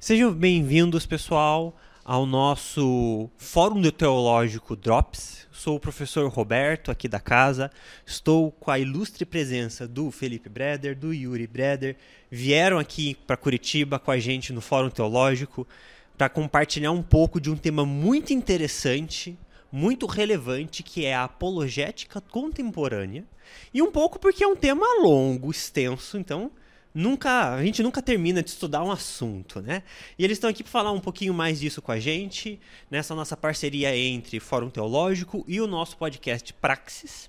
Sejam bem-vindos, pessoal, ao nosso Fórum Teológico Drops. Sou o professor Roberto, aqui da casa. Estou com a ilustre presença do Felipe Breder, do Yuri Breder. Vieram aqui para Curitiba com a gente no Fórum Teológico para compartilhar um pouco de um tema muito interessante, muito relevante, que é a apologética contemporânea. E um pouco porque é um tema longo, extenso, então nunca a gente nunca termina de estudar um assunto, né? E eles estão aqui para falar um pouquinho mais disso com a gente, nessa nossa parceria entre Fórum Teológico e o nosso podcast Praxis.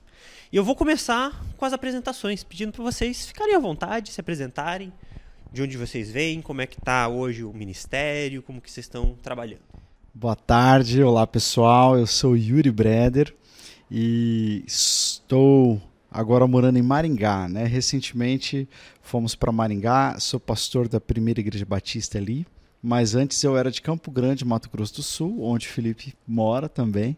E eu vou começar com as apresentações, pedindo para vocês ficarem à vontade, se apresentarem, de onde vocês vêm, como é que está hoje o ministério, como que vocês estão trabalhando. Boa tarde, olá pessoal, eu sou Yuri Breder e estou agora morando em Maringá, né? Recentemente fomos para Maringá, sou pastor da primeira igreja batista ali, mas antes eu era de Campo Grande, Mato Grosso do Sul, onde Felipe mora também,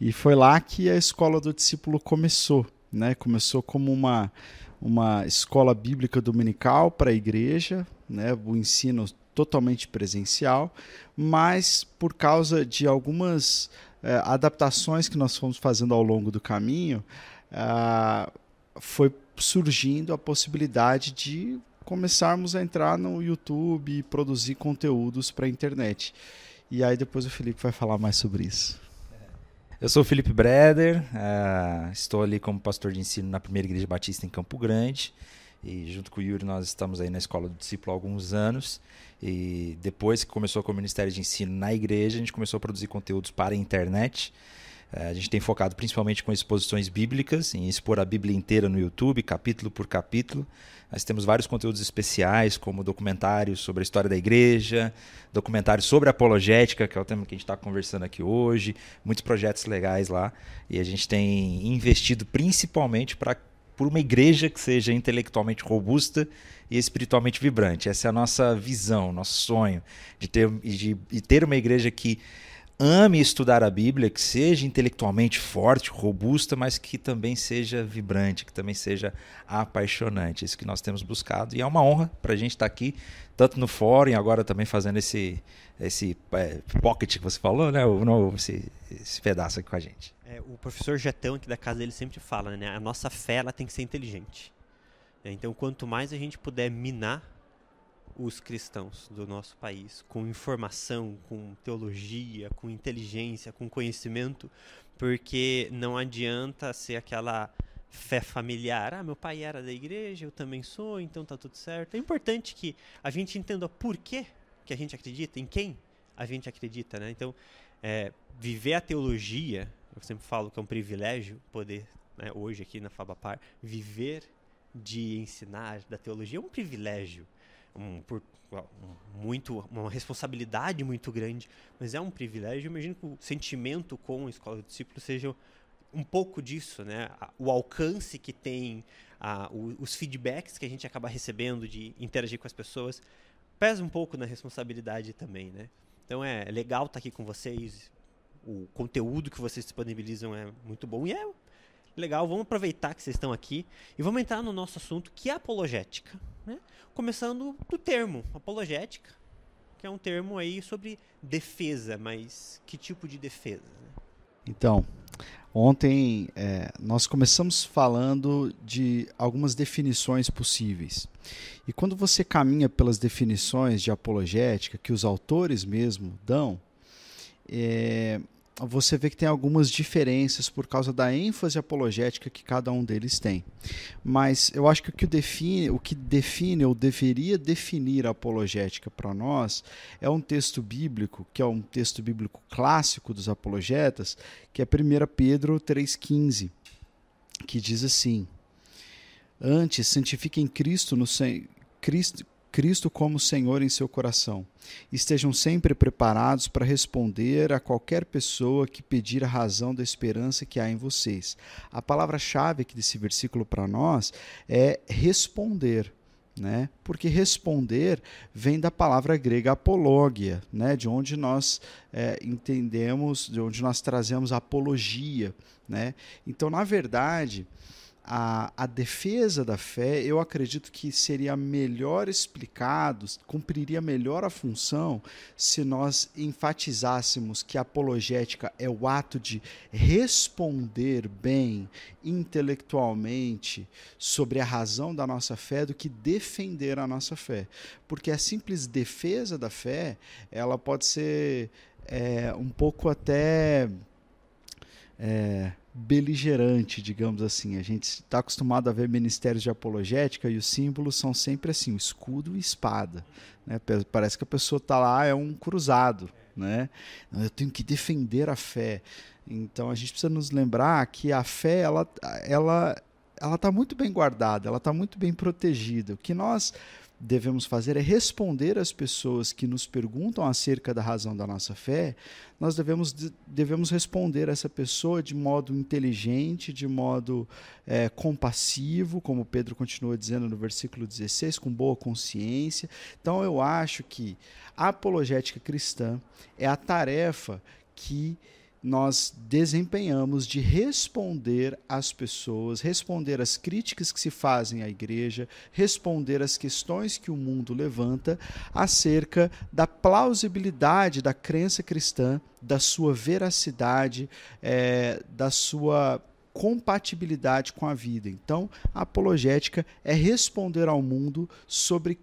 e foi lá que a escola do discípulo começou, né? Começou como uma uma escola bíblica dominical para a igreja, né? O ensino totalmente presencial, mas por causa de algumas eh, adaptações que nós fomos fazendo ao longo do caminho, ah, foi surgindo a possibilidade de começarmos a entrar no YouTube e produzir conteúdos para a internet. E aí depois o Felipe vai falar mais sobre isso. Eu sou o Felipe Breder, uh, estou ali como pastor de ensino na Primeira Igreja Batista em Campo Grande. E junto com o Yuri nós estamos aí na Escola do Discípulo há alguns anos. E depois que começou com o Ministério de Ensino na igreja, a gente começou a produzir conteúdos para a internet. É, a gente tem focado principalmente com exposições bíblicas, em expor a Bíblia inteira no YouTube, capítulo por capítulo. Nós temos vários conteúdos especiais, como documentários sobre a história da igreja, documentários sobre apologética, que é o tema que a gente está conversando aqui hoje, muitos projetos legais lá. E a gente tem investido principalmente para por uma igreja que seja intelectualmente robusta e espiritualmente vibrante. Essa é a nossa visão, nosso sonho de ter, de, de ter uma igreja que ame estudar a Bíblia, que seja intelectualmente forte, robusta, mas que também seja vibrante, que também seja apaixonante. Isso que nós temos buscado. E é uma honra para a gente estar tá aqui, tanto no fórum agora também fazendo esse, esse é, pocket que você falou, né? O, esse, esse pedaço aqui com a gente. É, o professor Jetão aqui da casa dele sempre fala, né? A nossa fé ela tem que ser inteligente. Então, quanto mais a gente puder minar os cristãos do nosso país com informação, com teologia, com inteligência, com conhecimento, porque não adianta ser aquela fé familiar. Ah, meu pai era da igreja, eu também sou, então tá tudo certo. É importante que a gente entenda por que, que a gente acredita, em quem a gente acredita, né? Então, é, viver a teologia, eu sempre falo que é um privilégio poder, né, hoje aqui na Fabapar, viver de ensinar da teologia é um privilégio um, por, muito, uma responsabilidade muito grande, mas é um privilégio. Imagino que o sentimento com a escola do discípulo seja um pouco disso, né? O alcance que tem, a, o, os feedbacks que a gente acaba recebendo de interagir com as pessoas, pesa um pouco na responsabilidade também, né? Então é legal estar aqui com vocês. O conteúdo que vocês disponibilizam é muito bom e é legal. Vamos aproveitar que vocês estão aqui e vamos entrar no nosso assunto que é apologética. Né? Começando do termo apologética, que é um termo aí sobre defesa, mas que tipo de defesa? Né? Então, ontem é, nós começamos falando de algumas definições possíveis. E quando você caminha pelas definições de apologética que os autores mesmo dão, é, você vê que tem algumas diferenças por causa da ênfase apologética que cada um deles tem. Mas eu acho que o que define, o que define ou deveria definir a apologética para nós é um texto bíblico, que é um texto bíblico clássico dos apologetas, que é 1 Pedro 3,15, que diz assim: Antes, santifiquem Cristo no Cristo, Cristo como Senhor em seu coração. Estejam sempre preparados para responder a qualquer pessoa que pedir a razão da esperança que há em vocês. A palavra-chave aqui desse versículo para nós é responder. Né? Porque responder vem da palavra grega apologia, né? de onde nós é, entendemos, de onde nós trazemos apologia. Né? Então, na verdade, a, a defesa da fé, eu acredito que seria melhor explicado, cumpriria melhor a função se nós enfatizássemos que a apologética é o ato de responder bem intelectualmente sobre a razão da nossa fé do que defender a nossa fé. Porque a simples defesa da fé, ela pode ser é, um pouco até. É, beligerante, digamos assim. A gente está acostumado a ver ministérios de apologética e os símbolos são sempre assim, escudo e espada. Né? Parece que a pessoa está lá, é um cruzado. Né? Eu tenho que defender a fé. Então a gente precisa nos lembrar que a fé ela ela ela está muito bem guardada, ela está muito bem protegida. O que nós devemos fazer é responder às pessoas que nos perguntam acerca da razão da nossa fé, nós devemos, devemos responder essa pessoa de modo inteligente, de modo é, compassivo, como Pedro continua dizendo no versículo 16, com boa consciência. Então eu acho que a apologética cristã é a tarefa que nós desempenhamos de responder às pessoas, responder às críticas que se fazem à igreja, responder às questões que o mundo levanta acerca da plausibilidade da crença cristã, da sua veracidade, é, da sua compatibilidade com a vida. Então, a apologética é responder ao mundo sobre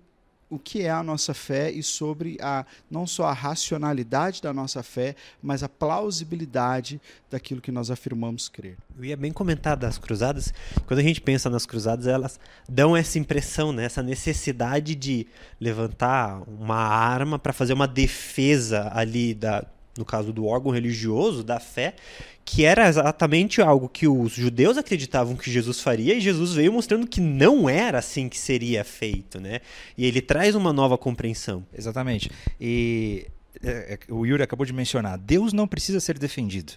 o que é a nossa fé e sobre a não só a racionalidade da nossa fé, mas a plausibilidade daquilo que nós afirmamos crer. Eu ia bem comentar das cruzadas. Quando a gente pensa nas cruzadas, elas dão essa impressão, né? essa necessidade de levantar uma arma para fazer uma defesa ali da, no caso do órgão religioso, da fé, que era exatamente algo que os judeus acreditavam que Jesus faria e Jesus veio mostrando que não era assim que seria feito, né? E ele traz uma nova compreensão. Exatamente. E é, é, o Yuri acabou de mencionar, Deus não precisa ser defendido.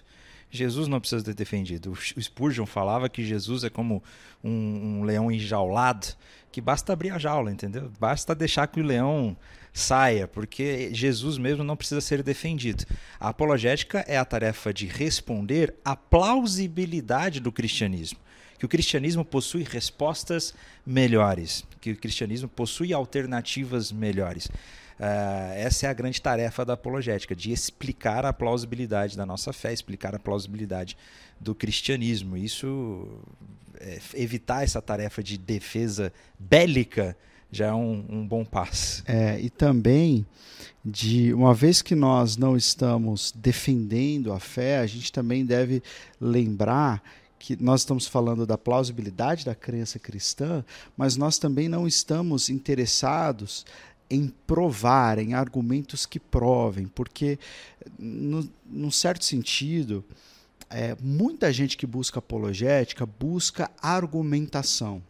Jesus não precisa ser defendido. O Spurgeon falava que Jesus é como um, um leão enjaulado, que basta abrir a jaula, entendeu? Basta deixar que o leão saia, porque Jesus mesmo não precisa ser defendido. A apologética é a tarefa de responder à plausibilidade do cristianismo. Que o cristianismo possui respostas melhores, que o cristianismo possui alternativas melhores. Uh, essa é a grande tarefa da apologética, de explicar a plausibilidade da nossa fé, explicar a plausibilidade do cristianismo. Isso, é, evitar essa tarefa de defesa bélica já é um, um bom passo. É, e também, de uma vez que nós não estamos defendendo a fé, a gente também deve lembrar que nós estamos falando da plausibilidade da crença cristã, mas nós também não estamos interessados em provar, em argumentos que provem, porque, no, num certo sentido, é, muita gente que busca apologética busca argumentação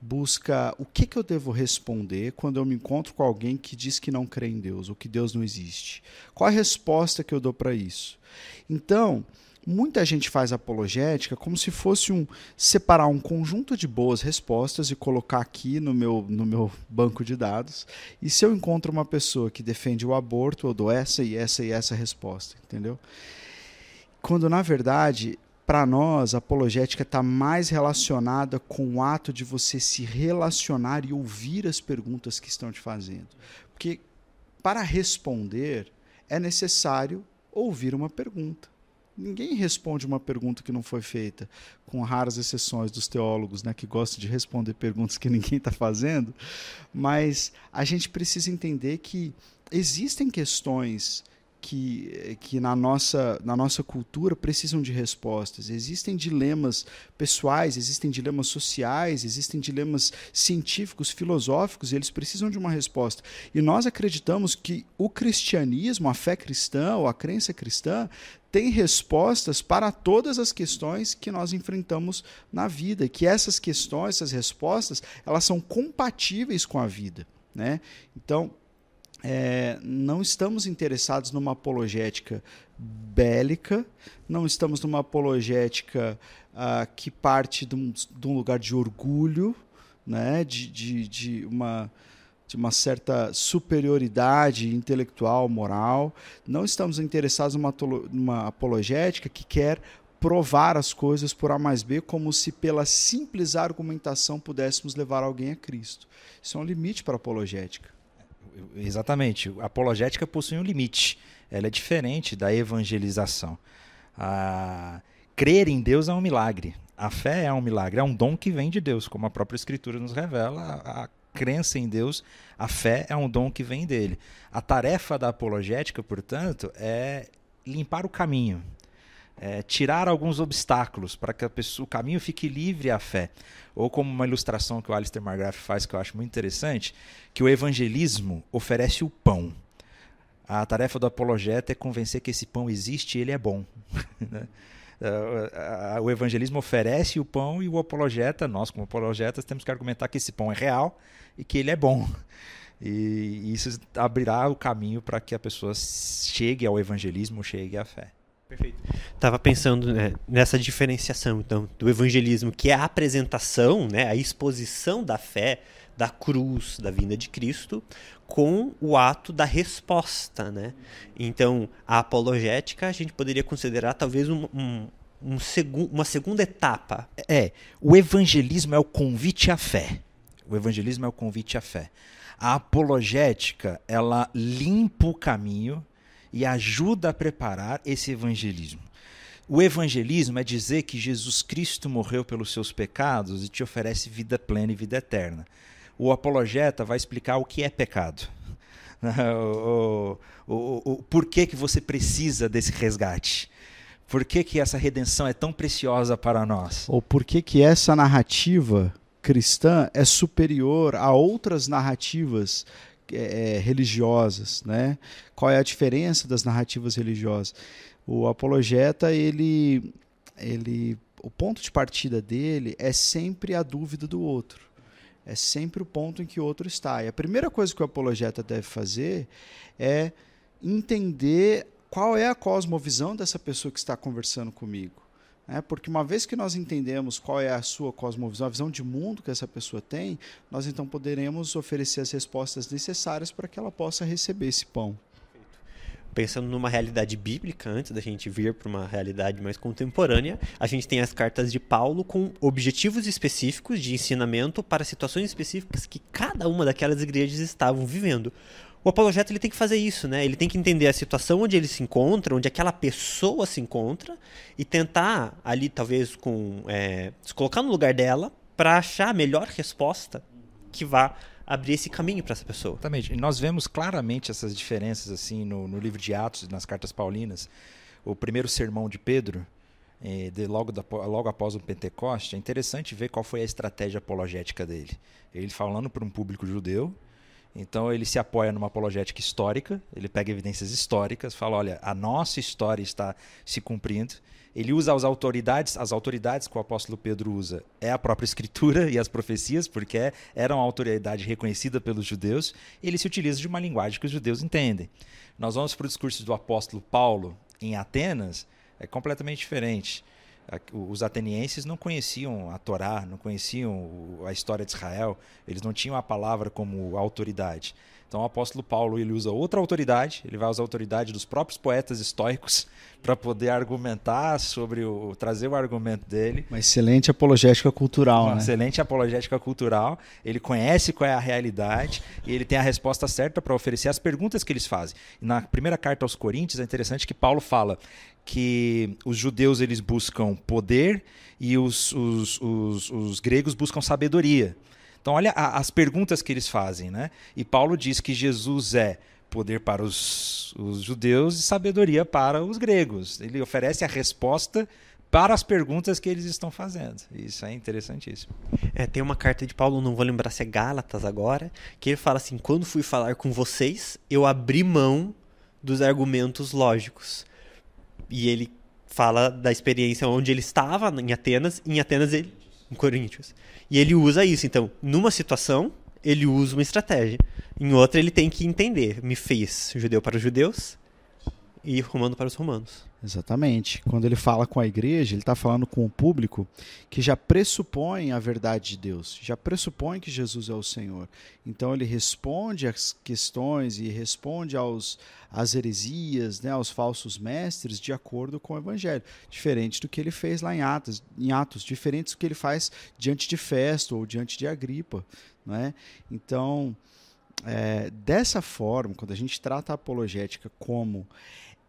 busca o que, que eu devo responder quando eu me encontro com alguém que diz que não crê em Deus ou que Deus não existe. Qual a resposta que eu dou para isso? Então, muita gente faz apologética como se fosse um separar um conjunto de boas respostas e colocar aqui no meu, no meu banco de dados. E se eu encontro uma pessoa que defende o aborto, eu dou essa e essa e essa resposta, entendeu? Quando na verdade para nós, a apologética está mais relacionada com o ato de você se relacionar e ouvir as perguntas que estão te fazendo. Porque para responder é necessário ouvir uma pergunta. Ninguém responde uma pergunta que não foi feita, com raras exceções dos teólogos né, que gostam de responder perguntas que ninguém está fazendo. Mas a gente precisa entender que existem questões que, que na, nossa, na nossa cultura precisam de respostas. Existem dilemas pessoais, existem dilemas sociais, existem dilemas científicos, filosóficos, e eles precisam de uma resposta. E nós acreditamos que o cristianismo, a fé cristã ou a crença cristã, tem respostas para todas as questões que nós enfrentamos na vida, que essas questões, essas respostas, elas são compatíveis com a vida. Né? Então, é, não estamos interessados numa apologética bélica, não estamos numa apologética uh, que parte de um, de um, lugar de orgulho, né, de, de, de, uma, de uma certa superioridade intelectual, moral. Não estamos interessados numa, numa apologética que quer provar as coisas por A mais B, como se pela simples argumentação pudéssemos levar alguém a Cristo. Isso é um limite para a apologética. Exatamente. A apologética possui um limite. Ela é diferente da evangelização. A... Crer em Deus é um milagre. A fé é um milagre, é um dom que vem de Deus, como a própria Escritura nos revela. A crença em Deus, a fé é um dom que vem dele. A tarefa da apologética, portanto, é limpar o caminho, é, tirar alguns obstáculos para que pessoa, o caminho fique livre à fé. Ou como uma ilustração que o Alistair McGrath faz, que eu acho muito interessante, que o evangelismo oferece o pão. A tarefa do apologeta é convencer que esse pão existe e ele é bom. Né? o evangelismo oferece o pão e o apologeta, nós como apologetas, temos que argumentar que esse pão é real e que ele é bom. E isso abrirá o caminho para que a pessoa chegue ao evangelismo, chegue à fé. Perfeito. Estava pensando né, nessa diferenciação, então, do evangelismo, que é a apresentação, né, a exposição da fé, da cruz, da vinda de Cristo, com o ato da resposta, né? Então, a apologética a gente poderia considerar talvez um, um, um segu uma segunda etapa. É, o evangelismo é o convite à fé. O evangelismo é o convite à fé. A apologética, ela limpa o caminho e ajuda a preparar esse evangelismo. O evangelismo é dizer que Jesus Cristo morreu pelos seus pecados e te oferece vida plena e vida eterna. O apologeta vai explicar o que é pecado. o, o, o, o porquê que você precisa desse resgate. Por que, que essa redenção é tão preciosa para nós? Ou por que, que essa narrativa cristã é superior a outras narrativas é, é, religiosas, né? Qual é a diferença das narrativas religiosas? O apologeta, ele, ele, o ponto de partida dele é sempre a dúvida do outro. É sempre o ponto em que o outro está. E a primeira coisa que o apologeta deve fazer é entender qual é a cosmovisão dessa pessoa que está conversando comigo. É, porque uma vez que nós entendemos qual é a sua cosmovisão, a visão de mundo que essa pessoa tem, nós então poderemos oferecer as respostas necessárias para que ela possa receber esse pão. Pensando numa realidade bíblica, antes da gente vir para uma realidade mais contemporânea, a gente tem as cartas de Paulo com objetivos específicos de ensinamento para situações específicas que cada uma daquelas igrejas estavam vivendo o apologeta ele tem que fazer isso, né? Ele tem que entender a situação onde ele se encontra, onde aquela pessoa se encontra e tentar ali talvez com é, se colocar no lugar dela para achar a melhor resposta que vá abrir esse caminho para essa pessoa. Exatamente. E nós vemos claramente essas diferenças assim no, no livro de Atos, nas cartas paulinas. O primeiro sermão de Pedro, eh, de logo, da, logo após o Pentecoste, é interessante ver qual foi a estratégia apologética dele. Ele falando para um público judeu então ele se apoia numa apologética histórica, ele pega evidências históricas, fala, olha, a nossa história está se cumprindo. Ele usa as autoridades, as autoridades que o apóstolo Pedro usa é a própria escritura e as profecias, porque é, eram uma autoridade reconhecida pelos judeus. ele se utiliza de uma linguagem que os judeus entendem. Nós vamos para o discurso do apóstolo Paulo em Atenas, é completamente diferente os atenienses não conheciam a Torá, não conheciam a história de Israel, eles não tinham a palavra como autoridade. Então o apóstolo Paulo ele usa outra autoridade, ele vai usar a autoridade dos próprios poetas estoicos para poder argumentar sobre o trazer o argumento dele. Uma excelente apologética cultural, Uma né? excelente apologética cultural. Ele conhece qual é a realidade e ele tem a resposta certa para oferecer as perguntas que eles fazem. na primeira carta aos Coríntios é interessante que Paulo fala que os judeus eles buscam poder e os, os, os, os gregos buscam sabedoria. Então, olha a, as perguntas que eles fazem. Né? E Paulo diz que Jesus é poder para os, os judeus e sabedoria para os gregos. Ele oferece a resposta para as perguntas que eles estão fazendo. Isso é interessantíssimo. É, tem uma carta de Paulo, não vou lembrar se é Gálatas agora, que ele fala assim: quando fui falar com vocês, eu abri mão dos argumentos lógicos. E ele fala da experiência onde ele estava em Atenas, em Atenas ele em Coríntios. E ele usa isso. Então, numa situação, ele usa uma estratégia. Em outra, ele tem que entender. Me fez judeu para os judeus e romano para os romanos. Exatamente. Quando ele fala com a igreja, ele está falando com o público que já pressupõe a verdade de Deus, já pressupõe que Jesus é o Senhor. Então ele responde às questões e responde aos, às heresias, né, aos falsos mestres, de acordo com o Evangelho. Diferente do que ele fez lá em Atos, em Atos diferente do que ele faz diante de Festo ou diante de Agripa. Né? Então, é, dessa forma, quando a gente trata a apologética como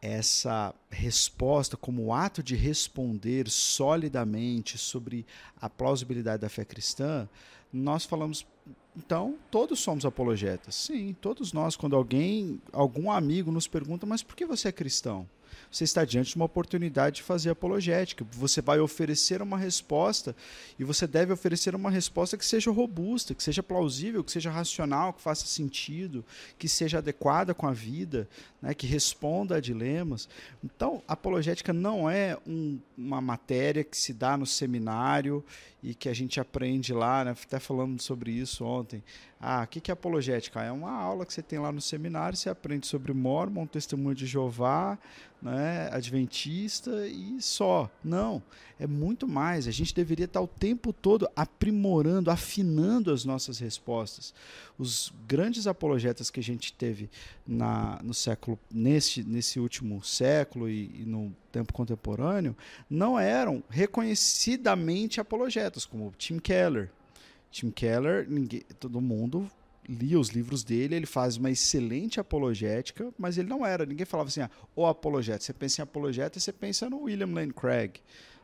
essa resposta, como ato de responder solidamente sobre a plausibilidade da fé cristã, nós falamos, então, todos somos apologetas. Sim, todos nós, quando alguém, algum amigo nos pergunta, mas por que você é cristão? Você está diante de uma oportunidade de fazer apologética. Você vai oferecer uma resposta e você deve oferecer uma resposta que seja robusta, que seja plausível, que seja racional, que faça sentido, que seja adequada com a vida, né, que responda a dilemas. Então, apologética não é um, uma matéria que se dá no seminário e que a gente aprende lá, né, até falando sobre isso ontem. Ah, o que é apologética? É uma aula que você tem lá no seminário, você aprende sobre Mormon, Testemunho de Jeová, né, Adventista e só. Não, é muito mais. A gente deveria estar o tempo todo aprimorando, afinando as nossas respostas. Os grandes apologetas que a gente teve na, no século, nesse, nesse último século e, e no tempo contemporâneo, não eram reconhecidamente apologetas, como Tim Keller, Tim Keller, ninguém, todo mundo lia os livros dele, ele faz uma excelente apologética, mas ele não era. Ninguém falava assim, ah, o apologeta. Você pensa em apologeta você pensa no William Lane Craig,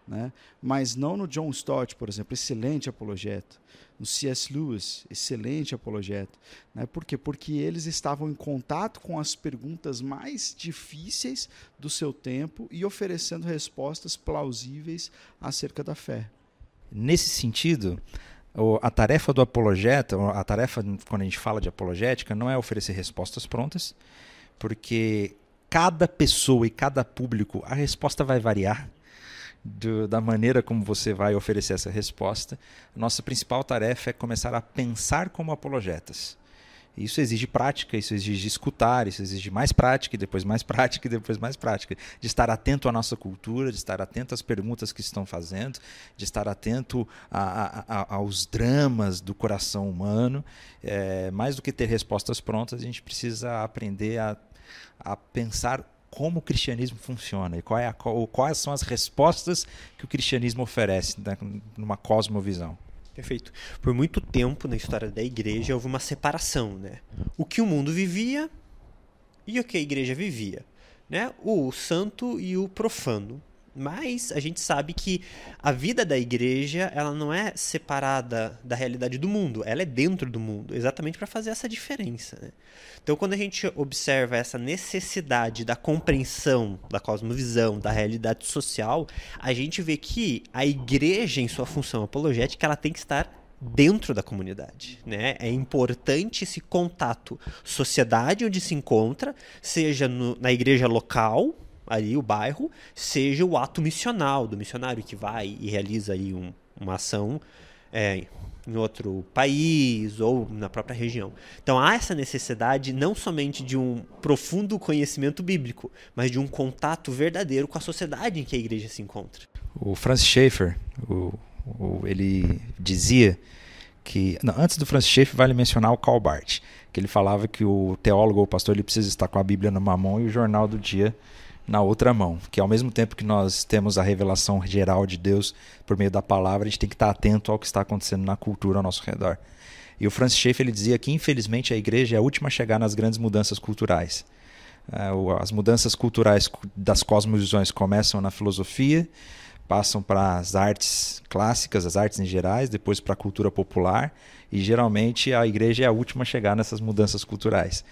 né? mas não no John Stott, por exemplo, excelente apologeta. No C.S. Lewis, excelente apologeta. Né? Por quê? Porque eles estavam em contato com as perguntas mais difíceis do seu tempo e oferecendo respostas plausíveis acerca da fé. Nesse sentido, a tarefa do apologeta, a tarefa quando a gente fala de apologética, não é oferecer respostas prontas, porque cada pessoa e cada público, a resposta vai variar do, da maneira como você vai oferecer essa resposta. Nossa principal tarefa é começar a pensar como apologetas. Isso exige prática, isso exige escutar, isso exige mais prática, e depois mais prática, e depois mais prática. De estar atento à nossa cultura, de estar atento às perguntas que estão fazendo, de estar atento a, a, a, aos dramas do coração humano. É, mais do que ter respostas prontas, a gente precisa aprender a, a pensar como o cristianismo funciona e qual é quais são as respostas que o cristianismo oferece né, numa cosmovisão. Perfeito. Por muito tempo na história da igreja houve uma separação, né? O que o mundo vivia e o que a igreja vivia, né? O santo e o profano. Mas a gente sabe que a vida da igreja ela não é separada da realidade do mundo, ela é dentro do mundo, exatamente para fazer essa diferença. Né? Então, quando a gente observa essa necessidade da compreensão da cosmovisão, da realidade social, a gente vê que a igreja, em sua função apologética, ela tem que estar dentro da comunidade, né? É importante esse contato, sociedade onde se encontra, seja no, na igreja local, ali o bairro seja o ato missional do missionário que vai e realiza aí um, uma ação é, em outro país ou na própria região. Então há essa necessidade não somente de um profundo conhecimento bíblico, mas de um contato verdadeiro com a sociedade em que a igreja se encontra. O Francis Schaeffer, o, o, ele dizia que não, antes do Francis Schaeffer vale mencionar o Karl Barth, que ele falava que o teólogo ou pastor ele precisa estar com a Bíblia numa mão e o jornal do dia na outra mão. Que ao mesmo tempo que nós temos a revelação geral de Deus por meio da palavra, a gente tem que estar atento ao que está acontecendo na cultura ao nosso redor. E o Francis Schaeffer ele dizia que, infelizmente, a igreja é a última a chegar nas grandes mudanças culturais. É, as mudanças culturais das cosmovisões começam na filosofia, passam para as artes clássicas, as artes em gerais, depois para a cultura popular, e geralmente a igreja é a última a chegar nessas mudanças culturais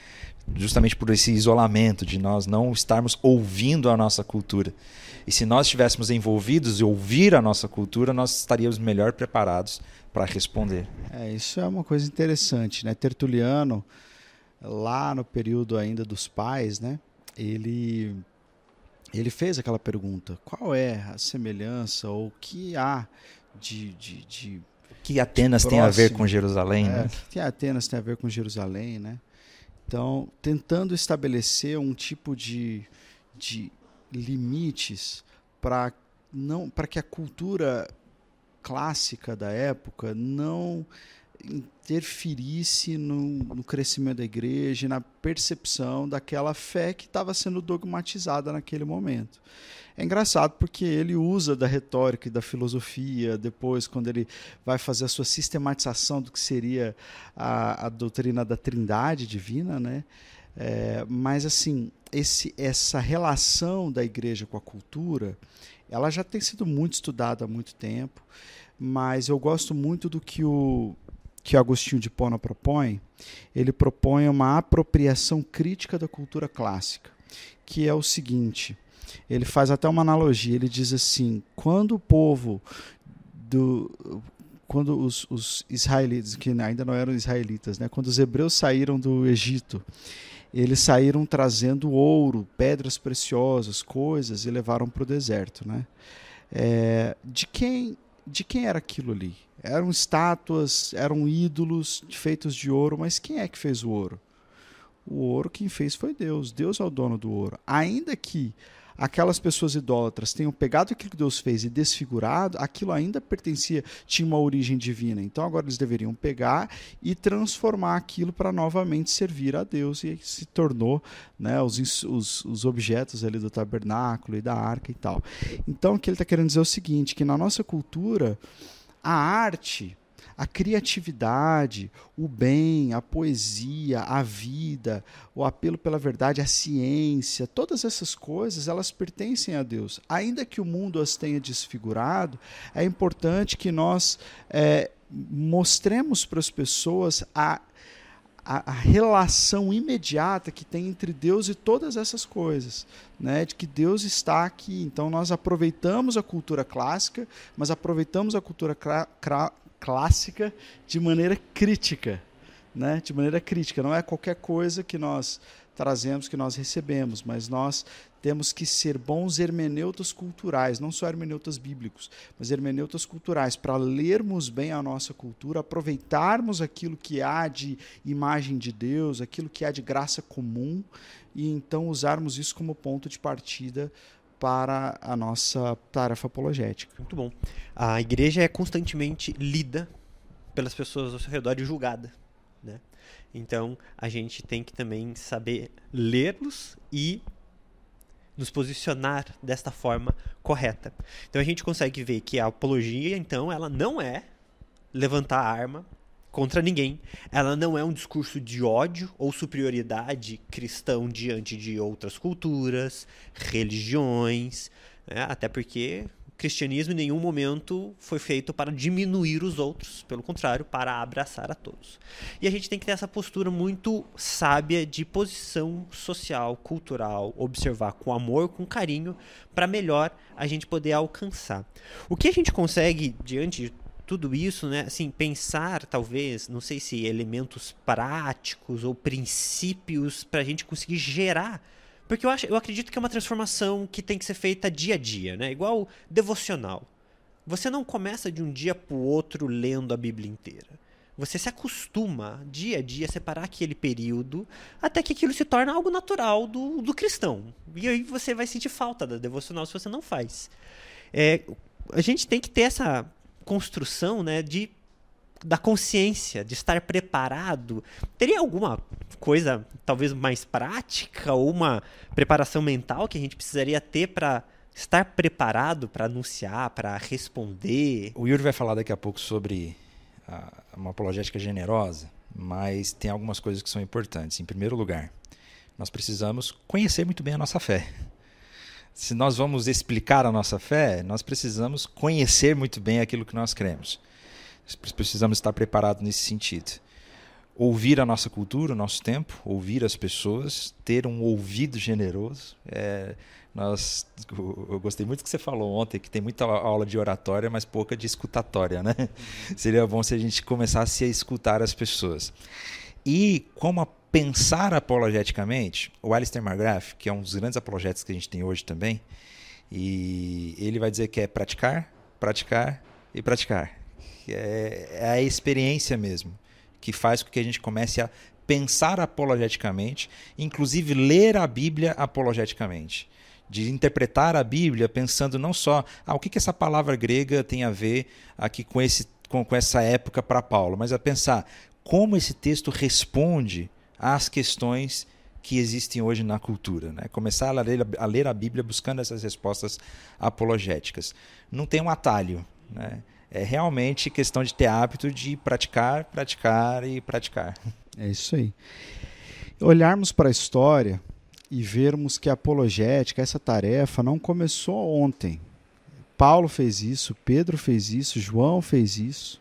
justamente por esse isolamento, de nós não estarmos ouvindo a nossa cultura. E se nós estivéssemos envolvidos e ouvir a nossa cultura, nós estaríamos melhor preparados para responder. É, isso é uma coisa interessante, né? Tertuliano, lá no período ainda dos pais, né? Ele ele fez aquela pergunta: qual é a semelhança ou o que há de, de, de que Atenas de tem a ver com Jerusalém, é, né? Que Atenas tem a ver com Jerusalém, né? Então, tentando estabelecer um tipo de, de limites para não para que a cultura clássica da época não interferisse no, no, crescimento da igreja, na percepção daquela fé que estava sendo dogmatizada naquele momento. É engraçado porque ele usa da retórica e da filosofia, depois, quando ele vai fazer a sua sistematização do que seria a, a doutrina da trindade divina, né? É, mas, assim, esse, essa relação da igreja com a cultura, ela já tem sido muito estudada há muito tempo, mas eu gosto muito do que o que Agostinho de Pona propõe, ele propõe uma apropriação crítica da cultura clássica, que é o seguinte: ele faz até uma analogia, ele diz assim: quando o povo do quando os, os israelitas, que ainda não eram israelitas, né, quando os hebreus saíram do Egito, eles saíram trazendo ouro, pedras preciosas, coisas e levaram para o deserto, né? É, de quem de quem era aquilo ali? Eram estátuas, eram ídolos feitos de ouro, mas quem é que fez o ouro? O ouro quem fez foi Deus. Deus é o dono do ouro. Ainda que aquelas pessoas idólatras tenham pegado aquilo que Deus fez e desfigurado, aquilo ainda pertencia, tinha uma origem divina. Então agora eles deveriam pegar e transformar aquilo para novamente servir a Deus e se tornou né, os, os, os objetos ali do tabernáculo e da arca e tal. Então o que ele está querendo dizer é o seguinte, que na nossa cultura a arte a criatividade, o bem, a poesia, a vida, o apelo pela verdade, a ciência, todas essas coisas, elas pertencem a Deus. Ainda que o mundo as tenha desfigurado, é importante que nós é, mostremos para as pessoas a a, relação imediata que tem entre Deus e todas essas coisas, né? De que Deus está aqui. Então nós aproveitamos a cultura clássica, mas aproveitamos a cultura clássica de maneira crítica, né? De maneira crítica, não é qualquer coisa que nós trazemos, que nós recebemos, mas nós temos que ser bons hermeneutas culturais, não só hermeneutas bíblicos, mas hermeneutas culturais, para lermos bem a nossa cultura, aproveitarmos aquilo que há de imagem de Deus, aquilo que há de graça comum, e então usarmos isso como ponto de partida para a nossa tarefa apologética. Muito bom. A igreja é constantemente lida pelas pessoas ao seu redor e julgada. Né? Então a gente tem que também saber ler-los e nos posicionar desta forma correta. Então a gente consegue ver que a apologia, então, ela não é levantar a arma contra ninguém. Ela não é um discurso de ódio ou superioridade cristão diante de outras culturas, religiões, né? até porque o cristianismo em nenhum momento foi feito para diminuir os outros, pelo contrário, para abraçar a todos. E a gente tem que ter essa postura muito sábia de posição social, cultural, observar com amor, com carinho, para melhor a gente poder alcançar. O que a gente consegue diante de tudo isso, né? Assim, pensar talvez, não sei se elementos práticos ou princípios para a gente conseguir gerar. Porque eu, acho, eu acredito que é uma transformação que tem que ser feita dia a dia, né? Igual devocional. Você não começa de um dia para o outro lendo a Bíblia inteira. Você se acostuma dia a dia a separar aquele período até que aquilo se torna algo natural do, do cristão. E aí você vai sentir falta da devocional se você não faz. É, a gente tem que ter essa construção né, de, da consciência, de estar preparado. Teria alguma coisa talvez mais prática ou uma preparação mental que a gente precisaria ter para estar preparado para anunciar, para responder? O Yuri vai falar daqui a pouco sobre a, uma apologética generosa, mas tem algumas coisas que são importantes. Em primeiro lugar, nós precisamos conhecer muito bem a nossa fé se nós vamos explicar a nossa fé, nós precisamos conhecer muito bem aquilo que nós cremos. Precisamos estar preparados nesse sentido. Ouvir a nossa cultura, o nosso tempo, ouvir as pessoas, ter um ouvido generoso. É, nós, eu gostei muito que você falou ontem, que tem muita aula de oratória, mas pouca de escutatória, né? Seria bom se a gente começasse a escutar as pessoas. E como a pensar apologeticamente, o Alistair McGrath, que é um dos grandes apologéticos que a gente tem hoje também, e ele vai dizer que é praticar, praticar e praticar. É, é a experiência mesmo que faz com que a gente comece a pensar apologeticamente, inclusive ler a Bíblia apologeticamente. de interpretar a Bíblia pensando não só ah, o que, que essa palavra grega tem a ver aqui com, esse, com, com essa época para Paulo, mas a pensar como esse texto responde às questões que existem hoje na cultura. Né? Começar a ler, a ler a Bíblia buscando essas respostas apologéticas. Não tem um atalho. Né? É realmente questão de ter hábito de praticar, praticar e praticar. É isso aí. Olharmos para a história e vermos que a apologética, essa tarefa, não começou ontem. Paulo fez isso, Pedro fez isso, João fez isso.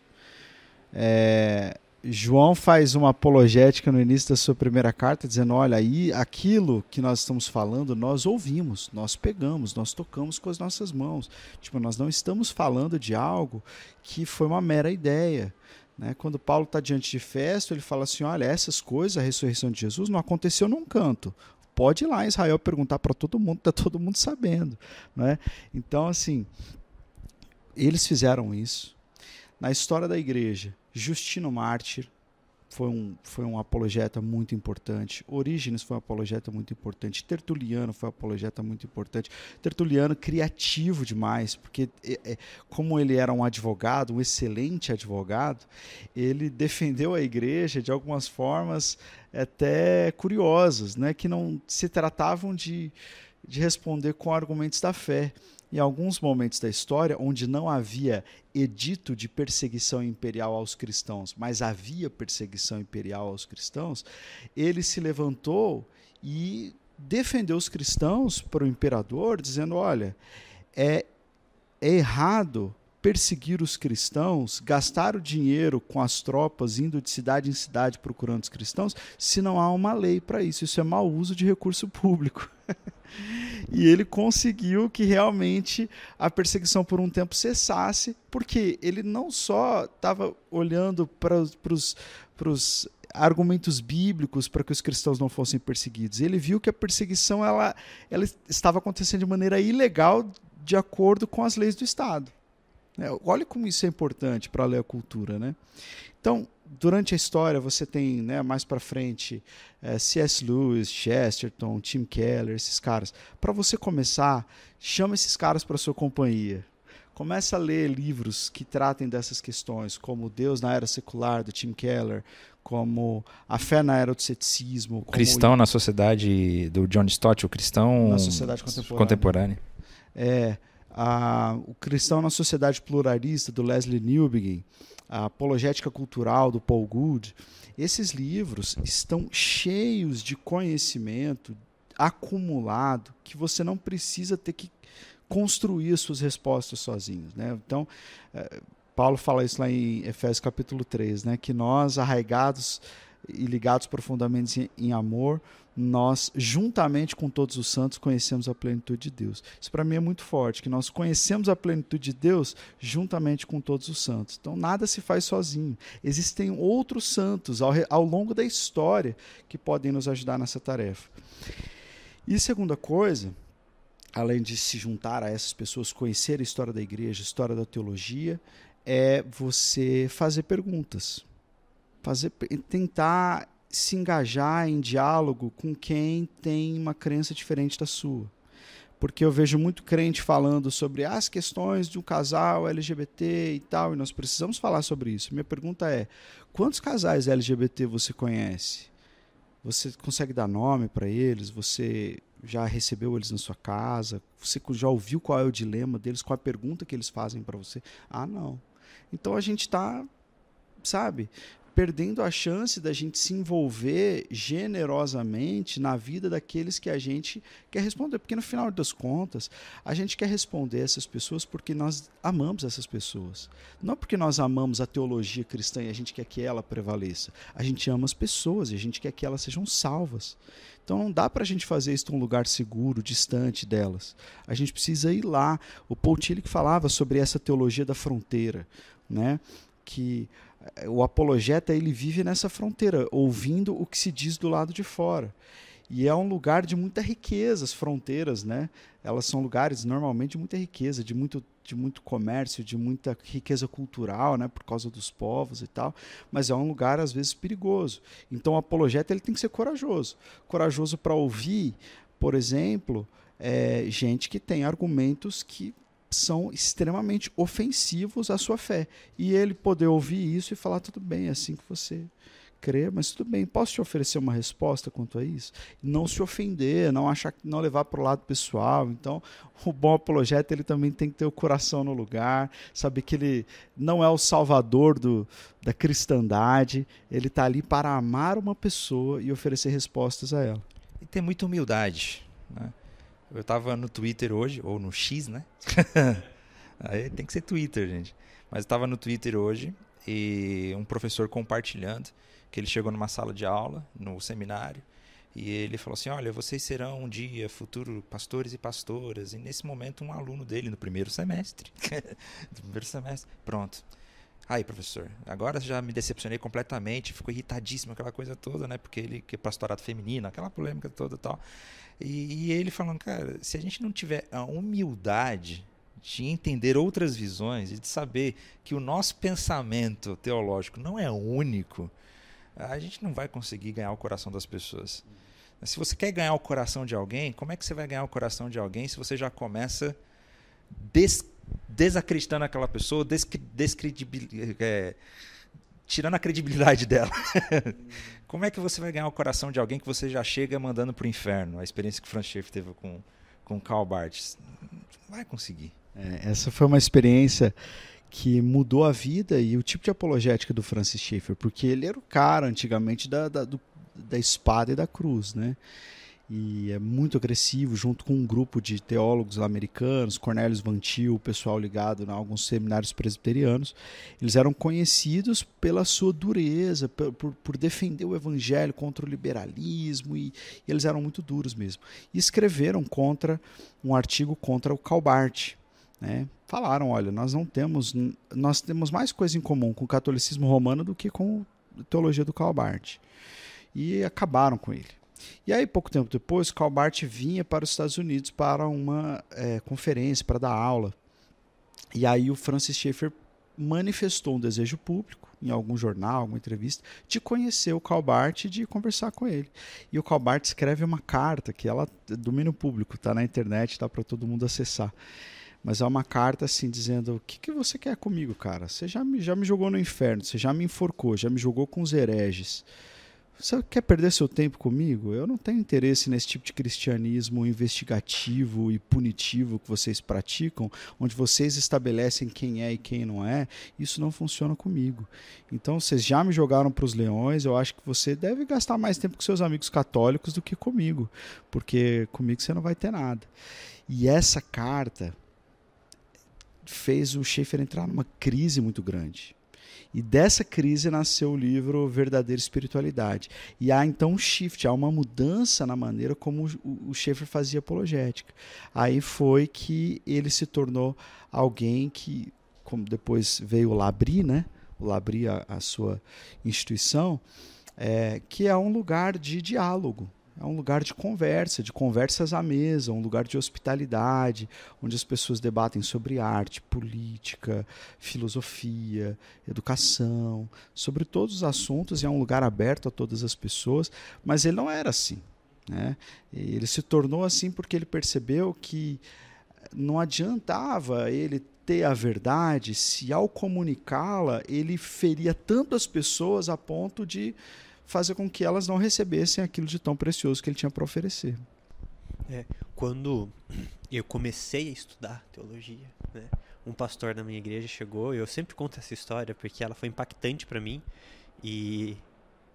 É, João faz uma apologética no início da sua primeira carta, dizendo: olha, aí aquilo que nós estamos falando, nós ouvimos, nós pegamos, nós tocamos com as nossas mãos. Tipo, nós não estamos falando de algo que foi uma mera ideia. Né? Quando Paulo está diante de Festo, ele fala assim: olha, essas coisas, a ressurreição de Jesus, não aconteceu num canto. Pode ir lá em Israel perguntar para todo mundo, está todo mundo sabendo. Né? Então, assim, eles fizeram isso. Na história da igreja, Justino Mártir foi um, foi um apologeta muito importante. Orígenes foi um apologeta muito importante. Tertuliano foi um apologeta muito importante. Tertuliano, criativo demais, porque, é, é, como ele era um advogado, um excelente advogado, ele defendeu a igreja de algumas formas até curiosas, né, que não se tratavam de, de responder com argumentos da fé em alguns momentos da história onde não havia edito de perseguição imperial aos cristãos, mas havia perseguição imperial aos cristãos, ele se levantou e defendeu os cristãos para o imperador, dizendo: olha, é, é errado perseguir os cristãos, gastar o dinheiro com as tropas indo de cidade em cidade procurando os cristãos, se não há uma lei para isso. Isso é mau uso de recurso público. e ele conseguiu que realmente a perseguição por um tempo cessasse, porque ele não só estava olhando para os argumentos bíblicos para que os cristãos não fossem perseguidos. Ele viu que a perseguição ela, ela estava acontecendo de maneira ilegal de acordo com as leis do Estado. É, olha como isso é importante para ler a cultura, né? Então, durante a história, você tem, né, mais para frente, é, C.S. Lewis, Chesterton, Tim Keller, esses caras. Para você começar, chama esses caras para sua companhia. Começa a ler livros que tratem dessas questões, como Deus na Era Secular, do Tim Keller, como A Fé na Era do Ceticismo. Cristão o... na Sociedade, do John Stott, o Cristão na Sociedade Contemporânea. contemporânea. É, a, o Cristão na Sociedade Pluralista, do Leslie Newbegin, a Apologética Cultural, do Paul Gould, esses livros estão cheios de conhecimento acumulado que você não precisa ter que construir as suas respostas sozinhos. Né? Então, é, Paulo fala isso lá em Efésios capítulo 3, né? que nós, arraigados e ligados profundamente em amor, nós, juntamente com todos os santos, conhecemos a plenitude de Deus. Isso para mim é muito forte, que nós conhecemos a plenitude de Deus juntamente com todos os santos. Então nada se faz sozinho. Existem outros santos ao, ao longo da história que podem nos ajudar nessa tarefa. E segunda coisa, além de se juntar a essas pessoas, conhecer a história da igreja, a história da teologia, é você fazer perguntas. Fazer, tentar se engajar em diálogo com quem tem uma crença diferente da sua. Porque eu vejo muito crente falando sobre as questões de um casal LGBT e tal, e nós precisamos falar sobre isso. Minha pergunta é: quantos casais LGBT você conhece? Você consegue dar nome para eles? Você já recebeu eles na sua casa? Você já ouviu qual é o dilema deles? Qual é a pergunta que eles fazem para você? Ah, não. Então a gente está, sabe, perdendo a chance da gente se envolver generosamente na vida daqueles que a gente quer responder. Porque no final das contas, a gente quer responder essas pessoas porque nós amamos essas pessoas. Não porque nós amamos a teologia cristã e a gente quer que ela prevaleça. A gente ama as pessoas e a gente quer que elas sejam salvas. Então não dá para a gente fazer isso num lugar seguro, distante delas. A gente precisa ir lá. O Paul Tillich falava sobre essa teologia da fronteira, né? que o apologeta ele vive nessa fronteira, ouvindo o que se diz do lado de fora. E é um lugar de muita riqueza, as fronteiras, né? Elas são lugares normalmente de muita riqueza, de muito, de muito comércio, de muita riqueza cultural, né? Por causa dos povos e tal. Mas é um lugar às vezes perigoso. Então o apologeta ele tem que ser corajoso, corajoso para ouvir, por exemplo, é, gente que tem argumentos que são extremamente ofensivos à sua fé. E ele poder ouvir isso e falar: tudo bem, é assim que você crê, mas tudo bem, posso te oferecer uma resposta quanto a isso? Não se ofender, não achar, não levar para o lado pessoal. Então, o bom apologeta ele também tem que ter o coração no lugar, saber que ele não é o salvador do, da cristandade, ele está ali para amar uma pessoa e oferecer respostas a ela. E ter muita humildade. Né? Eu estava no Twitter hoje, ou no X, né? Aí tem que ser Twitter, gente. Mas estava no Twitter hoje e um professor compartilhando que ele chegou numa sala de aula, no seminário, e ele falou assim: Olha, vocês serão um dia futuro pastores e pastoras. E nesse momento, um aluno dele, no primeiro semestre, no primeiro semestre, pronto. Aí, professor, agora já me decepcionei completamente, ficou irritadíssimo, aquela coisa toda, né? Porque ele, que é pastorado feminino, aquela polêmica toda e tal. E, e ele falando, cara, se a gente não tiver a humildade de entender outras visões e de saber que o nosso pensamento teológico não é único, a gente não vai conseguir ganhar o coração das pessoas. Se você quer ganhar o coração de alguém, como é que você vai ganhar o coração de alguém se você já começa des desacreditando aquela pessoa, é, tirando a credibilidade dela? como é que você vai ganhar o coração de alguém que você já chega mandando para o inferno? A experiência que o Franz Schaeffer teve com, com Karl Barth. Vai conseguir. É, essa foi uma experiência que mudou a vida e o tipo de apologética do Francis Schaeffer, porque ele era o cara antigamente da, da, do, da espada e da cruz, né? E é muito agressivo, junto com um grupo de teólogos americanos, Cornelius Van Til, o pessoal ligado a alguns seminários presbiterianos. Eles eram conhecidos pela sua dureza, por, por, por defender o evangelho contra o liberalismo, e, e, eles eram muito duros mesmo. E escreveram contra um artigo contra o Calbart. Né? Falaram, olha, nós não temos, nós temos mais coisa em comum com o catolicismo romano do que com a teologia do Calbart. E acabaram com ele. E aí, pouco tempo depois, Calbart vinha para os Estados Unidos para uma é, conferência, para dar aula. E aí o Francis Schaeffer manifestou um desejo público, em algum jornal, alguma entrevista, de conhecer o Calbart e de conversar com ele. E o Calbart escreve uma carta, que ela é domínio público, está na internet, dá para todo mundo acessar. Mas é uma carta assim dizendo: O que, que você quer comigo, cara? Você já me, já me jogou no inferno, você já me enforcou, já me jogou com os hereges. Você quer perder seu tempo comigo? Eu não tenho interesse nesse tipo de cristianismo investigativo e punitivo que vocês praticam, onde vocês estabelecem quem é e quem não é. Isso não funciona comigo. Então, vocês já me jogaram para os leões. Eu acho que você deve gastar mais tempo com seus amigos católicos do que comigo, porque comigo você não vai ter nada. E essa carta fez o Schaefer entrar numa crise muito grande. E dessa crise nasceu o livro Verdadeira Espiritualidade. E há então um shift, há uma mudança na maneira como o, Schaefer fazia apologética. Aí foi que ele se tornou alguém que, como depois veio o Labri, né? O Labri, a, a sua instituição, é, que é um lugar de diálogo, é um lugar de conversa, de conversas à mesa, um lugar de hospitalidade, onde as pessoas debatem sobre arte, política, filosofia, educação, sobre todos os assuntos, e é um lugar aberto a todas as pessoas, mas ele não era assim. Né? Ele se tornou assim porque ele percebeu que não adiantava ele ter a verdade se, ao comunicá-la, ele feria tanto as pessoas a ponto de fazer com que elas não recebessem aquilo de tão precioso que ele tinha para oferecer. É, quando eu comecei a estudar teologia, né, um pastor da minha igreja chegou, eu sempre conto essa história porque ela foi impactante para mim e,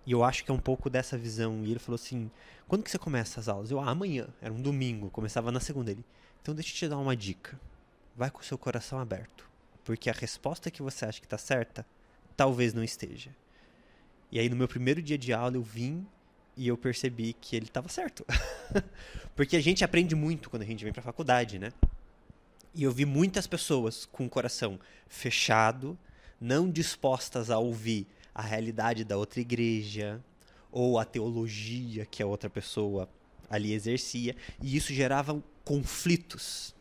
e, eu acho que é um pouco dessa visão. E ele falou assim: quando que você começa as aulas? Eu, ah, amanhã, era um domingo, começava na segunda. Ele, então deixa eu te dar uma dica. Vai com o seu coração aberto, porque a resposta que você acha que está certa, talvez não esteja. E aí no meu primeiro dia de aula eu vim e eu percebi que ele estava certo. Porque a gente aprende muito quando a gente vem para a faculdade, né? E eu vi muitas pessoas com o coração fechado, não dispostas a ouvir a realidade da outra igreja ou a teologia que a outra pessoa ali exercia, e isso gerava conflitos.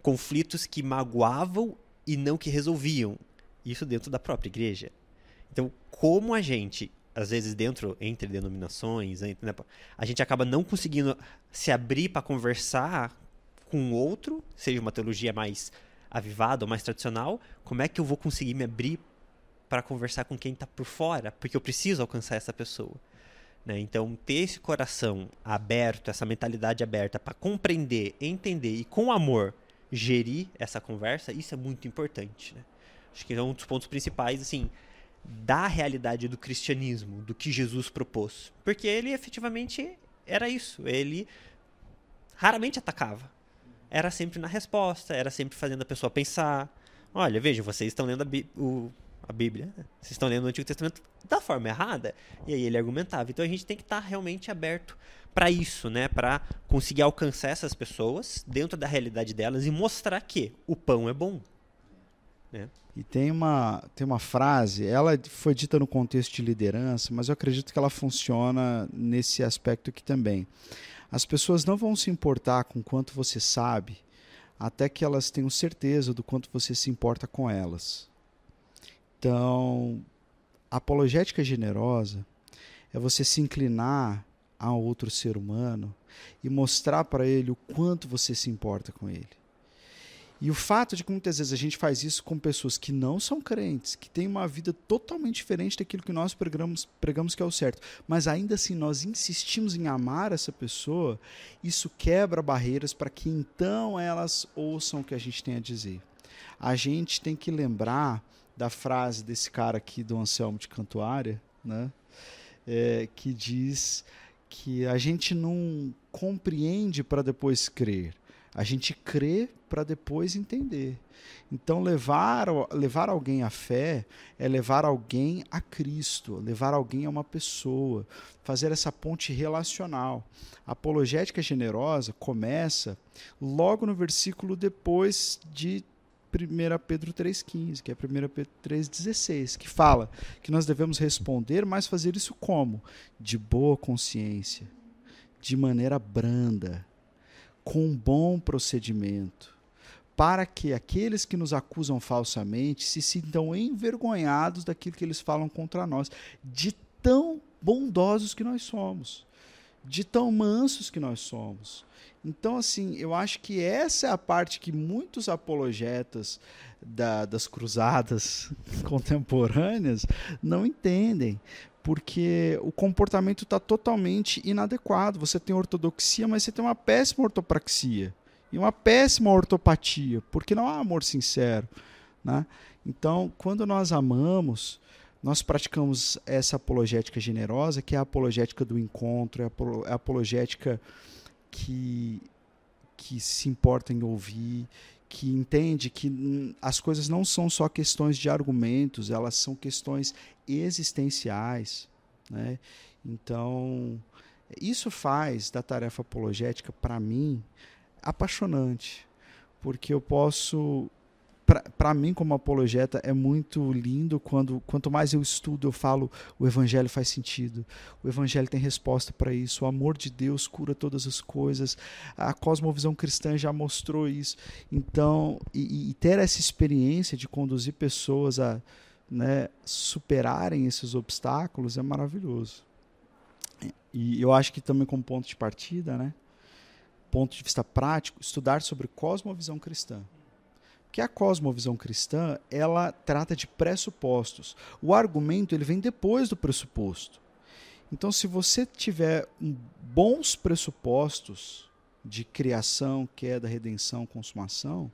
Conflitos que magoavam e não que resolviam. Isso dentro da própria igreja. Então, como a gente às vezes dentro entre denominações, entre, né, a gente acaba não conseguindo se abrir para conversar com o outro, seja uma teologia mais avivada ou mais tradicional, como é que eu vou conseguir me abrir para conversar com quem está por fora? Porque eu preciso alcançar essa pessoa. Né? Então, ter esse coração aberto, essa mentalidade aberta para compreender, entender e com amor gerir essa conversa, isso é muito importante. Né? Acho que é um dos pontos principais, assim, da realidade do cristianismo, do que Jesus propôs. Porque ele efetivamente era isso. Ele raramente atacava. Era sempre na resposta, era sempre fazendo a pessoa pensar. Olha, veja, vocês estão lendo a, o, a Bíblia, né? vocês estão lendo o Antigo Testamento da forma errada. E aí ele argumentava. Então a gente tem que estar realmente aberto para isso, né? Para conseguir alcançar essas pessoas dentro da realidade delas e mostrar que o pão é bom. Né? E tem uma, tem uma frase, ela foi dita no contexto de liderança, mas eu acredito que ela funciona nesse aspecto aqui também. As pessoas não vão se importar com quanto você sabe, até que elas tenham certeza do quanto você se importa com elas. Então, apologética generosa é você se inclinar a outro ser humano e mostrar para ele o quanto você se importa com ele. E o fato de que muitas vezes a gente faz isso com pessoas que não são crentes, que têm uma vida totalmente diferente daquilo que nós pregamos, pregamos que é o certo, mas ainda assim nós insistimos em amar essa pessoa, isso quebra barreiras para que então elas ouçam o que a gente tem a dizer. A gente tem que lembrar da frase desse cara aqui do Anselmo de Cantuária, né? É, que diz que a gente não compreende para depois crer, a gente crê para depois entender. Então, levar, levar alguém à fé é levar alguém a Cristo, levar alguém a uma pessoa, fazer essa ponte relacional. A apologética generosa começa logo no versículo depois de 1 Pedro 3,15, que é 1 Pedro 3,16, que fala que nós devemos responder, mas fazer isso como? De boa consciência, de maneira branda, com bom procedimento, para que aqueles que nos acusam falsamente se sintam envergonhados daquilo que eles falam contra nós, de tão bondosos que nós somos, de tão mansos que nós somos. Então, assim, eu acho que essa é a parte que muitos apologetas da, das cruzadas contemporâneas não entendem, porque o comportamento está totalmente inadequado. Você tem ortodoxia, mas você tem uma péssima ortopraxia e uma péssima ortopatia, porque não há amor sincero. Né? Então, quando nós amamos, nós praticamos essa apologética generosa, que é a apologética do encontro, é a apologética que, que se importa em ouvir, que entende que as coisas não são só questões de argumentos, elas são questões existenciais. Né? Então, isso faz da tarefa apologética, para mim, apaixonante, porque eu posso para mim como apologeta é muito lindo quando quanto mais eu estudo eu falo o evangelho faz sentido. O evangelho tem resposta para isso. O amor de Deus cura todas as coisas. A cosmovisão cristã já mostrou isso. Então e, e ter essa experiência de conduzir pessoas a né, superarem esses obstáculos é maravilhoso. E eu acho que também como ponto de partida né ponto de vista prático estudar sobre cosmovisão cristã que a cosmovisão cristã ela trata de pressupostos. O argumento ele vem depois do pressuposto. Então, se você tiver bons pressupostos de criação, queda, redenção, consumação,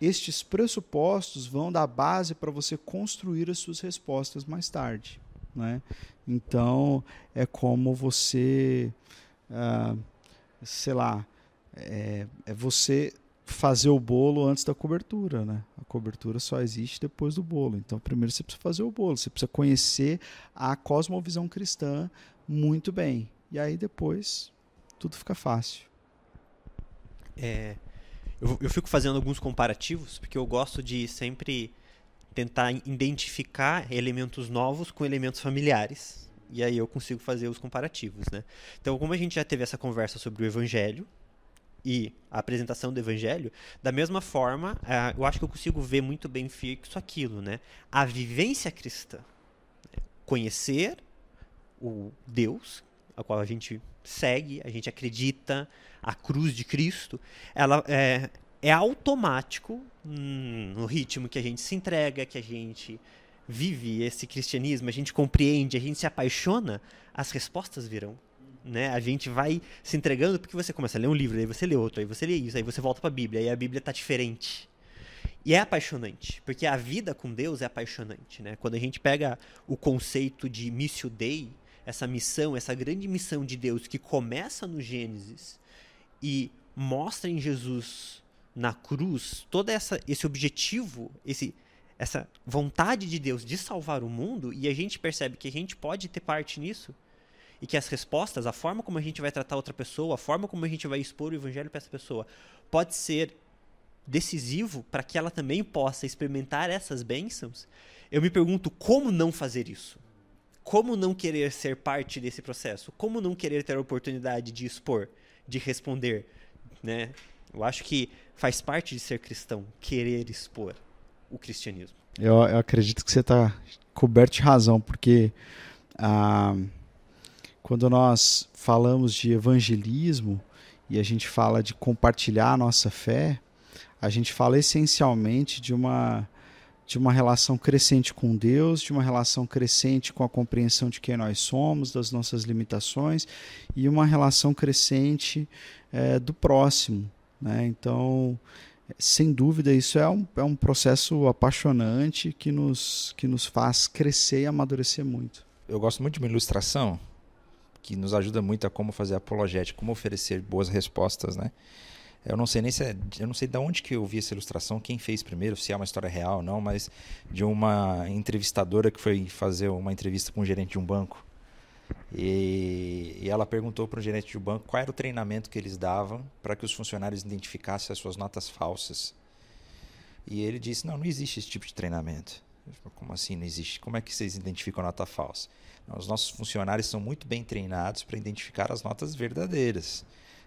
estes pressupostos vão dar base para você construir as suas respostas mais tarde. Né? Então, é como você, ah, sei lá, é, é você fazer o bolo antes da cobertura, né? A cobertura só existe depois do bolo. Então, primeiro você precisa fazer o bolo, você precisa conhecer a cosmovisão cristã muito bem. E aí depois tudo fica fácil. É, eu, eu fico fazendo alguns comparativos porque eu gosto de sempre tentar identificar elementos novos com elementos familiares. E aí eu consigo fazer os comparativos, né? Então, como a gente já teve essa conversa sobre o evangelho, e a apresentação do evangelho, da mesma forma, uh, eu acho que eu consigo ver muito bem fixo aquilo, né? A vivência cristã. Conhecer, o Deus, a qual a gente segue, a gente acredita, a cruz de Cristo, ela é, é automático hum, no ritmo que a gente se entrega, que a gente vive esse cristianismo, a gente compreende, a gente se apaixona, as respostas virão. Né? A gente vai se entregando porque você começa a ler um livro, aí você lê outro, aí você lê isso, aí você volta para a Bíblia, aí a Bíblia está diferente. E é apaixonante, porque a vida com Deus é apaixonante, né? Quando a gente pega o conceito de missio dei, essa missão, essa grande missão de Deus que começa no Gênesis e mostra em Jesus na cruz todo essa, esse objetivo, esse, essa vontade de Deus de salvar o mundo, e a gente percebe que a gente pode ter parte nisso, e que as respostas, a forma como a gente vai tratar outra pessoa, a forma como a gente vai expor o evangelho para essa pessoa, pode ser decisivo para que ela também possa experimentar essas bênçãos. Eu me pergunto como não fazer isso? Como não querer ser parte desse processo? Como não querer ter a oportunidade de expor, de responder, né? Eu acho que faz parte de ser cristão querer expor o cristianismo. Eu, eu acredito que você está coberto de razão, porque ah, quando nós falamos de evangelismo e a gente fala de compartilhar a nossa fé, a gente fala essencialmente de uma de uma relação crescente com Deus, de uma relação crescente com a compreensão de quem nós somos, das nossas limitações, e uma relação crescente é, do próximo. Né? Então, sem dúvida, isso é um, é um processo apaixonante que nos, que nos faz crescer e amadurecer muito. Eu gosto muito de uma ilustração que nos ajuda muito a como fazer apologética, como oferecer boas respostas, né? Eu não sei nem se é, eu não sei de onde que eu vi essa ilustração, quem fez primeiro, se é uma história real ou não, mas de uma entrevistadora que foi fazer uma entrevista com o gerente de um banco. E, e ela perguntou para o gerente de um banco qual era o treinamento que eles davam para que os funcionários identificassem as suas notas falsas. E ele disse: Não, não existe esse tipo de treinamento. Como assim não existe? Como é que vocês identificam a nota falsa? Os nossos funcionários são muito bem treinados para identificar as notas verdadeiras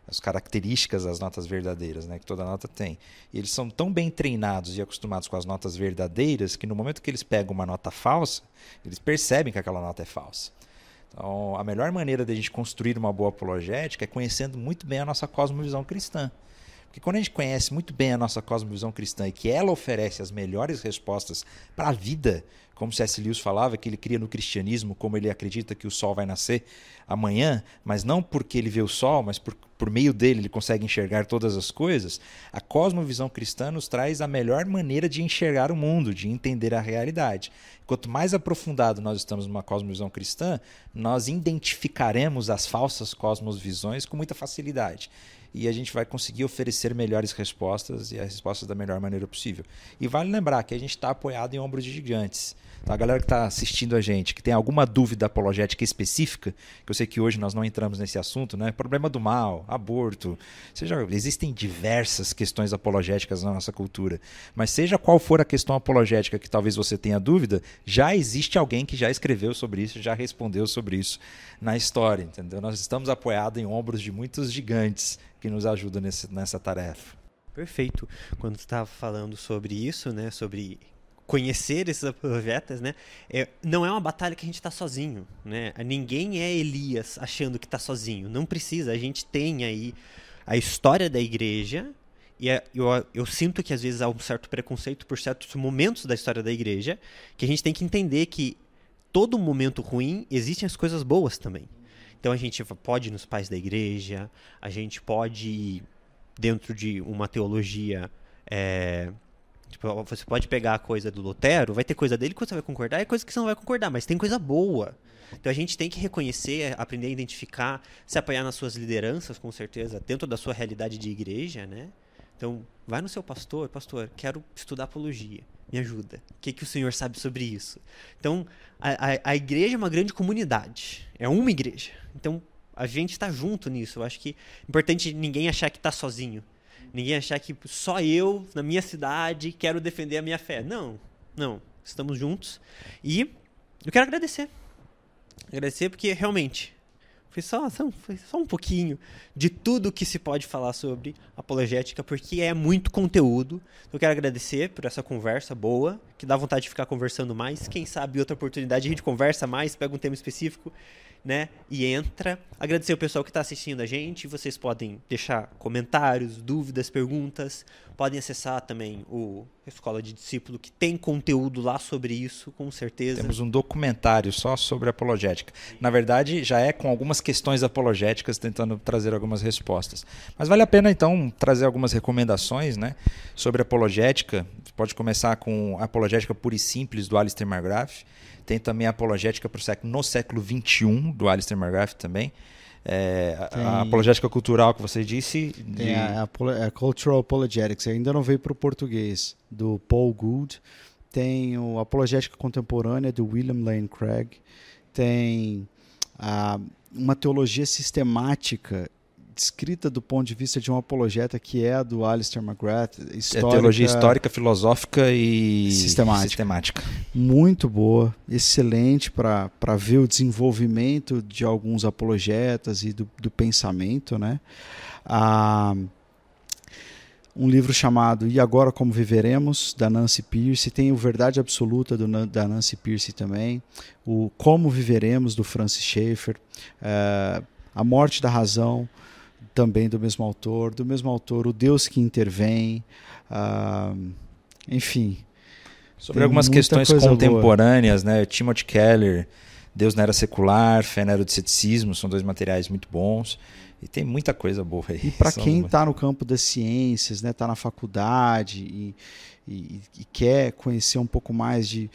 as características das notas verdadeiras, né, que toda nota tem. E eles são tão bem treinados e acostumados com as notas verdadeiras que no momento que eles pegam uma nota falsa, eles percebem que aquela nota é falsa. Então, a melhor maneira de a gente construir uma boa apologética é conhecendo muito bem a nossa cosmovisão cristã. Porque quando a gente conhece muito bem a nossa cosmovisão cristã e que ela oferece as melhores respostas para a vida, como C.S. Lewis falava, que ele cria no cristianismo, como ele acredita que o sol vai nascer amanhã, mas não porque ele vê o sol, mas por, por meio dele ele consegue enxergar todas as coisas, a cosmovisão cristã nos traz a melhor maneira de enxergar o mundo, de entender a realidade. Quanto mais aprofundado nós estamos numa cosmovisão cristã, nós identificaremos as falsas cosmovisões com muita facilidade e a gente vai conseguir oferecer melhores respostas e as respostas da melhor maneira possível. E vale lembrar que a gente está apoiado em ombros de gigantes. Então, a galera que está assistindo a gente, que tem alguma dúvida apologética específica, que eu sei que hoje nós não entramos nesse assunto, né? Problema do mal, aborto, seja, existem diversas questões apologéticas na nossa cultura. Mas seja qual for a questão apologética que talvez você tenha dúvida, já existe alguém que já escreveu sobre isso, já respondeu sobre isso na história, entendeu? Nós estamos apoiados em ombros de muitos gigantes que nos ajudam nesse, nessa tarefa. Perfeito. Quando estava falando sobre isso, né, sobre conhecer esses profetas, né? É, não é uma batalha que a gente está sozinho, né? Ninguém é Elias achando que está sozinho. Não precisa. A gente tem aí a história da igreja e eu, eu sinto que às vezes há um certo preconceito por certos momentos da história da igreja que a gente tem que entender que todo momento ruim existem as coisas boas também. Então a gente pode ir nos pais da igreja, a gente pode ir dentro de uma teologia é, Tipo, você pode pegar a coisa do Lutero, vai ter coisa dele que você vai concordar e coisa que você não vai concordar, mas tem coisa boa. Então a gente tem que reconhecer, aprender a identificar, se apoiar nas suas lideranças, com certeza, dentro da sua realidade de igreja, né? Então, vai no seu pastor, pastor, quero estudar apologia, me ajuda. O que, que o senhor sabe sobre isso? Então, a, a, a igreja é uma grande comunidade, é uma igreja. Então, a gente está junto nisso. Eu acho que é importante ninguém achar que está sozinho. Ninguém achar que só eu, na minha cidade, quero defender a minha fé. Não, não. Estamos juntos. E eu quero agradecer. Agradecer porque realmente foi só, foi só um pouquinho de tudo que se pode falar sobre apologética, porque é muito conteúdo. Eu quero agradecer por essa conversa boa, que dá vontade de ficar conversando mais. Quem sabe outra oportunidade a gente conversa mais, pega um tema específico né? E entra. Agradecer o pessoal que está assistindo a gente. Vocês podem deixar comentários, dúvidas, perguntas. Podem acessar também o Escola de Discípulo, que tem conteúdo lá sobre isso, com certeza. Temos um documentário só sobre apologética. Na verdade, já é com algumas questões apologéticas, tentando trazer algumas respostas. Mas vale a pena, então, trazer algumas recomendações né, sobre apologética. Pode começar com Apologética Pura e Simples, do Alistair McGrath. Tem também a Apologética pro século, no século XXI, do Alistair McGrath também. É, a apologética cultural que você disse. De... Tem a, a, a, Cultural Apologetics, ainda não veio para o português, do Paul Gould. Tem o Apologética Contemporânea, do William Lane Craig. Tem a, uma teologia sistemática descrita do ponto de vista de um apologeta que é a do Alistair McGrath. Histórica, é teologia histórica, filosófica e sistemática. sistemática. Muito boa, excelente para ver o desenvolvimento de alguns apologetas e do, do pensamento. Né? Ah, um livro chamado E Agora Como Viveremos, da Nancy Pierce. Tem o Verdade Absoluta, do, da Nancy Pierce também. O Como Viveremos, do Francis Schaeffer. Uh, a Morte da Razão, também do mesmo autor, do mesmo autor, O Deus que Intervém, uh, enfim. Sobre algumas questões contemporâneas, boa. né? Timothy Keller, Deus na Era Secular, Fé na Era do Ceticismo, são dois materiais muito bons. E tem muita coisa boa aí. E para quem está no campo das ciências, está né, tá na faculdade e, e, e quer conhecer um pouco mais de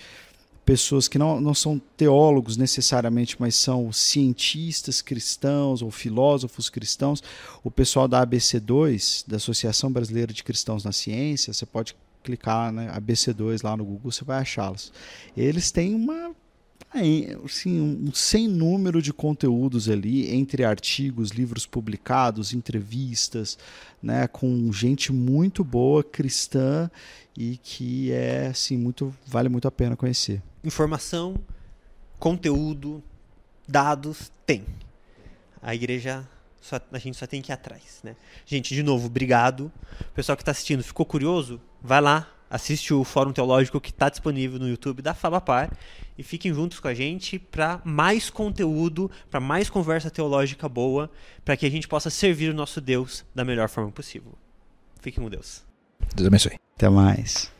pessoas que não, não são teólogos necessariamente, mas são cientistas cristãos ou filósofos cristãos. O pessoal da ABC2, da Associação Brasileira de Cristãos na Ciência, você pode clicar né, ABC2 lá no Google, você vai achá-los. Eles têm uma assim, um sem número de conteúdos ali, entre artigos, livros publicados, entrevistas, né, com gente muito boa, cristã e que é assim muito vale muito a pena conhecer. Informação, conteúdo, dados tem. A igreja só, a gente só tem que ir atrás, né? Gente, de novo, obrigado. O pessoal que está assistindo ficou curioso? Vai lá, assiste o Fórum Teológico que está disponível no YouTube da Fabapar e fiquem juntos com a gente para mais conteúdo, para mais conversa teológica boa, para que a gente possa servir o nosso Deus da melhor forma possível. Fiquem com Deus. Deus abençoe. Até mais.